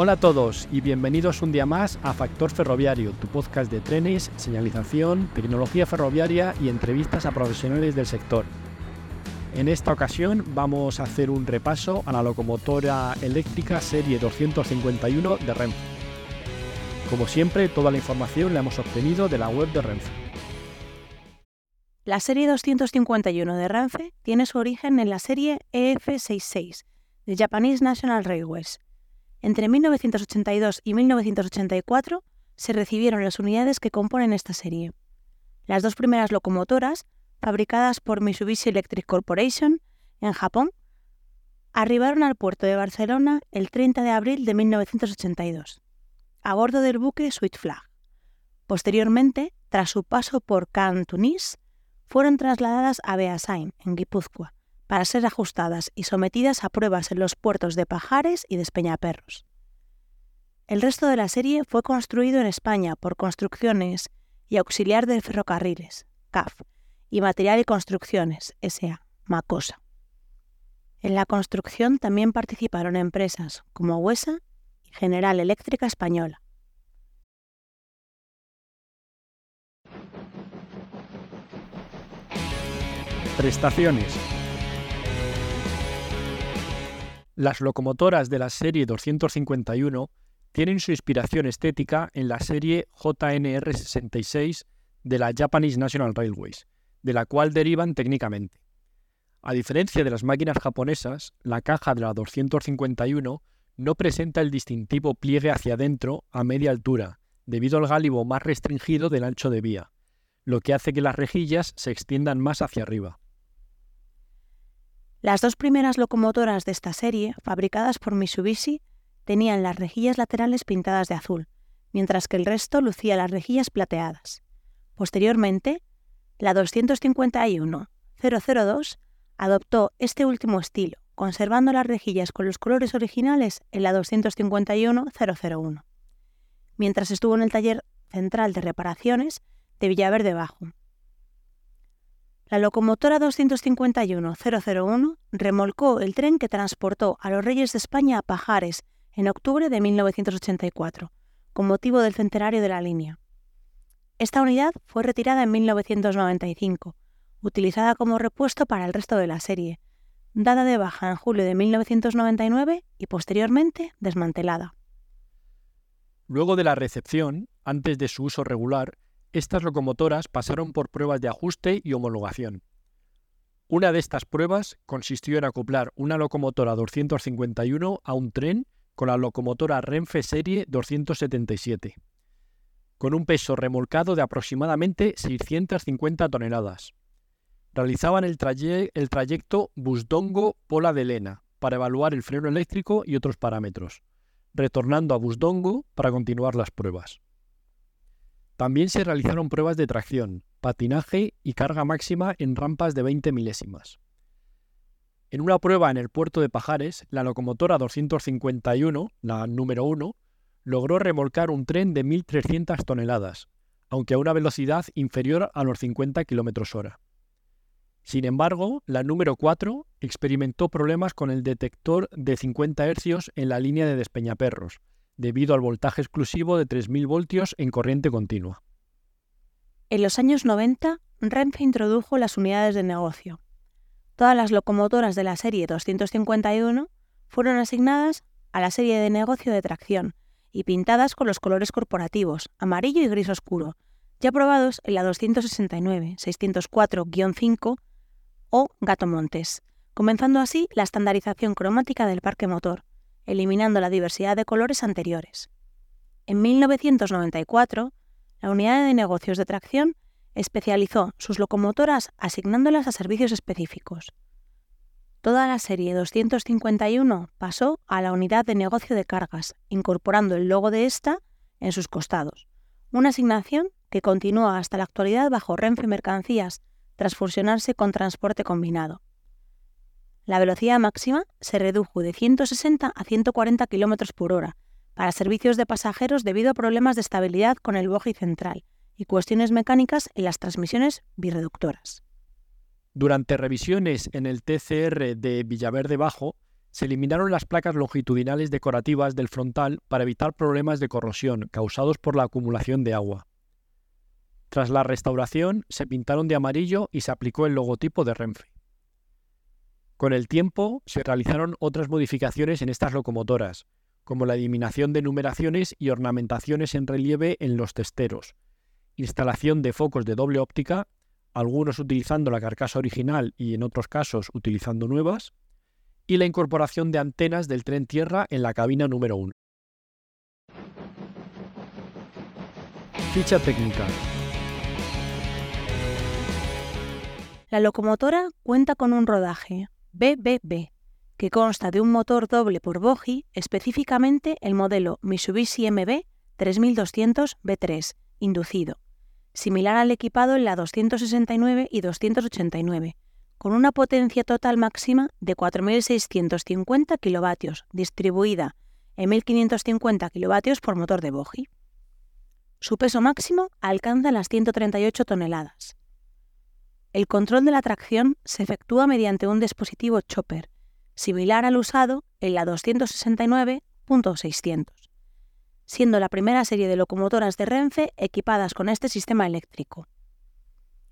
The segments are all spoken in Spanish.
Hola a todos y bienvenidos un día más a Factor Ferroviario, tu podcast de trenes, señalización, tecnología ferroviaria y entrevistas a profesionales del sector. En esta ocasión vamos a hacer un repaso a la locomotora eléctrica serie 251 de Renfe. Como siempre, toda la información la hemos obtenido de la web de Renfe. La serie 251 de Renfe tiene su origen en la serie EF66 de Japanese National Railways. Entre 1982 y 1984 se recibieron las unidades que componen esta serie. Las dos primeras locomotoras fabricadas por Mitsubishi Electric Corporation en Japón, arribaron al puerto de Barcelona el 30 de abril de 1982, a bordo del buque Sweet Flag. Posteriormente, tras su paso por Cantunis, fueron trasladadas a Beasain, en Guipúzcoa, para ser ajustadas y sometidas a pruebas en los puertos de Pajares y de Espeñaperros. El resto de la serie fue construido en España por Construcciones y Auxiliar de Ferrocarriles, CAF, y Material y Construcciones, S.A., Macosa. En la construcción también participaron empresas como Huesa y General Eléctrica Española. Prestaciones. Las locomotoras de la serie 251 tienen su inspiración estética en la serie JNR 66 de la Japanese National Railways, de la cual derivan técnicamente. A diferencia de las máquinas japonesas, la caja de la 251 no presenta el distintivo pliegue hacia adentro a media altura, debido al gálibo más restringido del ancho de vía, lo que hace que las rejillas se extiendan más hacia arriba. Las dos primeras locomotoras de esta serie, fabricadas por Mitsubishi, tenían las rejillas laterales pintadas de azul, mientras que el resto lucía las rejillas plateadas. Posteriormente, la 251-002 adoptó este último estilo, conservando las rejillas con los colores originales en la 251-001, mientras estuvo en el taller central de reparaciones de Villaverde Bajo. La locomotora 251-001 remolcó el tren que transportó a los Reyes de España a Pajares en octubre de 1984, con motivo del centenario de la línea. Esta unidad fue retirada en 1995, utilizada como repuesto para el resto de la serie, dada de baja en julio de 1999 y posteriormente desmantelada. Luego de la recepción, antes de su uso regular, estas locomotoras pasaron por pruebas de ajuste y homologación. Una de estas pruebas consistió en acoplar una locomotora 251 a un tren con la locomotora Renfe Serie 277 con un peso remolcado de aproximadamente 650 toneladas. Realizaban el, trayecto Busdongo-Pola de Lena para evaluar el freno eléctrico y otros parámetros, retornando a Busdongo para continuar las pruebas. También se realizaron pruebas de tracción, patinaje y carga máxima en rampas de 20 milésimas. En una prueba en el puerto de Pajares, la locomotora 251, la número 1, logró remolcar un tren de 1.300 toneladas, aunque a una velocidad inferior a los 50 km hora. Sin embargo, la número 4 experimentó problemas con el detector de 50 Hz en la línea de Despeñaperros, debido al voltaje exclusivo de 3.000 voltios en corriente continua. En los años 90, Renfe introdujo las unidades de negocio. Todas las locomotoras de la serie 251 fueron asignadas a la serie de negocio de tracción, y pintadas con los colores corporativos, amarillo y gris oscuro, ya probados en la 269, 604-5 o Gato Montes, comenzando así la estandarización cromática del parque motor, eliminando la diversidad de colores anteriores. En 1994, la unidad de negocios de tracción especializó sus locomotoras asignándolas a servicios específicos. Toda la serie 251 pasó a la unidad de negocio de cargas, incorporando el logo de esta en sus costados, una asignación que continúa hasta la actualidad bajo Renfe Mercancías, tras fusionarse con Transporte Combinado. La velocidad máxima se redujo de 160 a 140 km por hora para servicios de pasajeros debido a problemas de estabilidad con el bogie central y cuestiones mecánicas en las transmisiones birreductoras. Durante revisiones en el TCR de Villaverde Bajo, se eliminaron las placas longitudinales decorativas del frontal para evitar problemas de corrosión causados por la acumulación de agua. Tras la restauración, se pintaron de amarillo y se aplicó el logotipo de Renfe. Con el tiempo, se realizaron otras modificaciones en estas locomotoras, como la eliminación de numeraciones y ornamentaciones en relieve en los testeros, instalación de focos de doble óptica, algunos utilizando la carcasa original y en otros casos utilizando nuevas, y la incorporación de antenas del tren tierra en la cabina número 1. Ficha técnica. La locomotora cuenta con un rodaje BBB, que consta de un motor doble por bogie, específicamente el modelo Mitsubishi MB 3200 B3, inducido, similar al equipado en la 269 y 289, con una potencia total máxima de 4.650 kilovatios, distribuida en 1.550 kilovatios por motor de bogie. Su peso máximo alcanza las 138 toneladas. El control de la tracción se efectúa mediante un dispositivo chopper, similar al usado en la 269.600, siendo la primera serie de locomotoras de Renfe equipadas con este sistema eléctrico.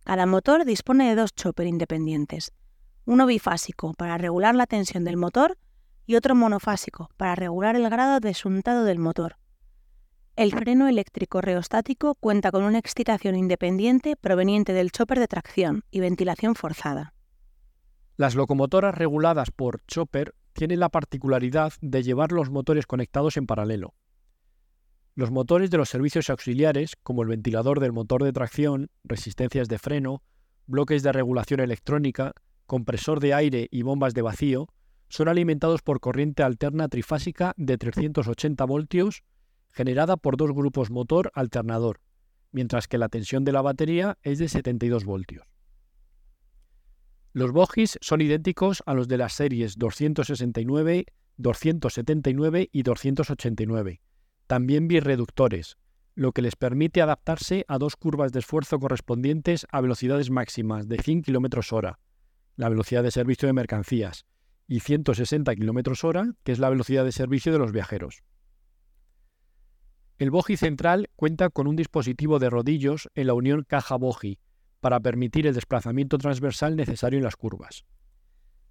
Cada motor dispone de dos chopper independientes, uno bifásico para regular la tensión del motor y otro monofásico para regular el grado de suntado del motor. El freno eléctrico reostático cuenta con una excitación independiente proveniente del chopper de tracción y ventilación forzada. Las locomotoras reguladas por chopper tienen la particularidad de llevar los motores conectados en paralelo. Los motores de los servicios auxiliares, como el ventilador del motor de tracción, resistencias de freno, bloques de regulación electrónica, compresor de aire y bombas de vacío, son alimentados por corriente alterna trifásica de 380 voltios generada por dos grupos motor alternador, mientras que la tensión de la batería es de 72 voltios. Los bogies son idénticos a los de las series 269, 279 y 289, también birreductores, lo que les permite adaptarse a dos curvas de esfuerzo correspondientes a velocidades máximas de 100 km hora, la velocidad de servicio de mercancías, y 160 km hora, que es la velocidad de servicio de los viajeros. El bogie central cuenta con un dispositivo de rodillos en la unión caja-bogie para permitir el desplazamiento transversal necesario en las curvas.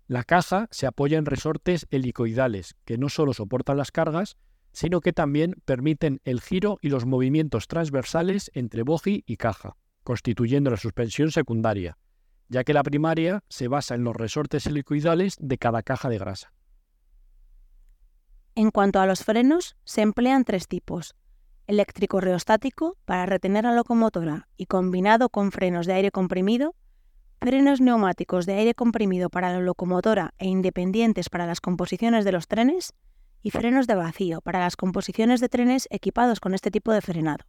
La caja se apoya en resortes helicoidales que no solo soportan las cargas, sino que también permiten el giro y los movimientos transversales entre bogie y caja, constituyendo la suspensión secundaria, ya que la primaria se basa en los resortes helicoidales de cada caja de grasa. En cuanto a los frenos, se emplean tres tipos. Eléctrico reostático para retener la locomotora y combinado con frenos de aire comprimido, frenos neumáticos de aire comprimido para la locomotora e independientes para las composiciones de los trenes, y frenos de vacío para las composiciones de trenes equipados con este tipo de frenado.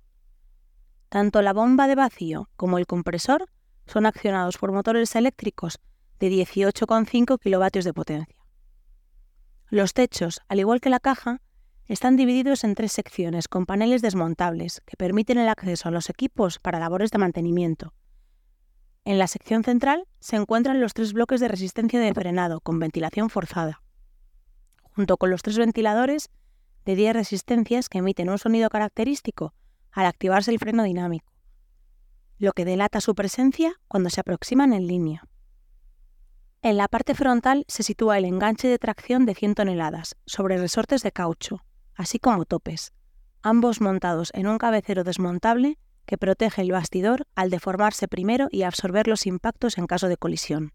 Tanto la bomba de vacío como el compresor son accionados por motores eléctricos de 18,5 kW de potencia. Los techos, al igual que la caja, están divididos en tres secciones con paneles desmontables que permiten el acceso a los equipos para labores de mantenimiento. En la sección central se encuentran los tres bloques de resistencia de frenado con ventilación forzada junto con los tres ventiladores de 10 resistencias que emiten un sonido característico al activarse el freno dinámico, lo que delata su presencia cuando se aproximan en línea. En la parte frontal se sitúa el enganche de tracción de 100 toneladas sobre resortes de caucho, así como topes, ambos montados en un cabecero desmontable que protege el bastidor al deformarse primero y absorber los impactos en caso de colisión.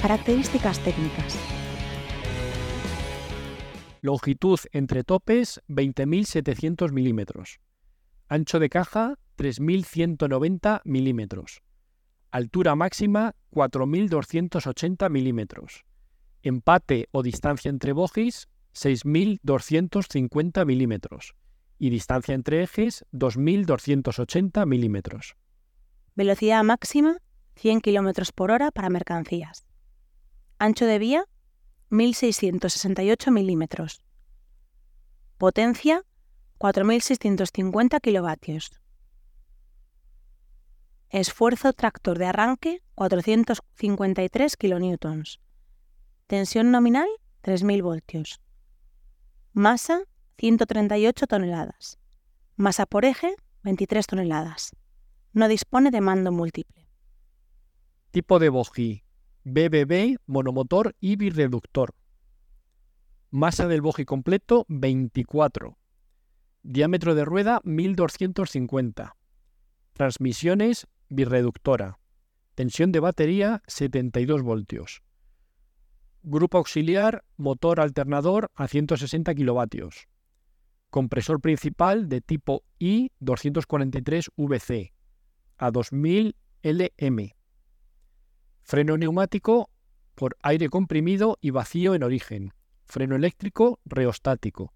Características técnicas. Longitud entre topes 20.700 milímetros. Ancho de caja 3.190 milímetros. Altura máxima 4.280 milímetros. Empate o distancia entre bogies 6.250 milímetros. Y distancia entre ejes 2.280 milímetros. Velocidad máxima 100 km por hora para mercancías. Ancho de vía 1668 milímetros. Potencia 4650 kilovatios. Esfuerzo tractor de arranque 453 kilonewtons. Tensión nominal 3.000 voltios. Masa 138 toneladas. Masa por eje 23 toneladas. No dispone de mando múltiple. Tipo de bogie BBB, monomotor y birreductor. Masa del bogie completo 24. Diámetro de rueda 1250. Transmisiones birreductora. Tensión de batería 72 voltios. Grupo auxiliar motor alternador a 160 kilovatios. Compresor principal de tipo I243VC a 2000 LM. Freno neumático por aire comprimido y vacío en origen. Freno eléctrico reostático.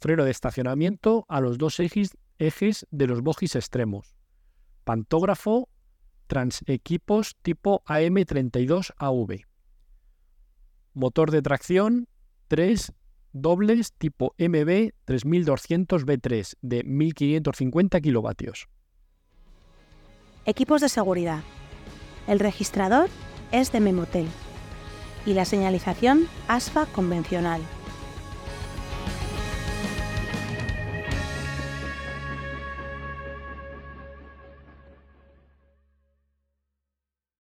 Freno de estacionamiento a los dos ejes, ejes de los bogies extremos. Pantógrafo transequipos tipo AM32AV. Motor de tracción 3 dobles tipo MB 3200B3 de 1550 kilovatios. Equipos de seguridad. El registrador es de Memotel y la señalización ASFA convencional.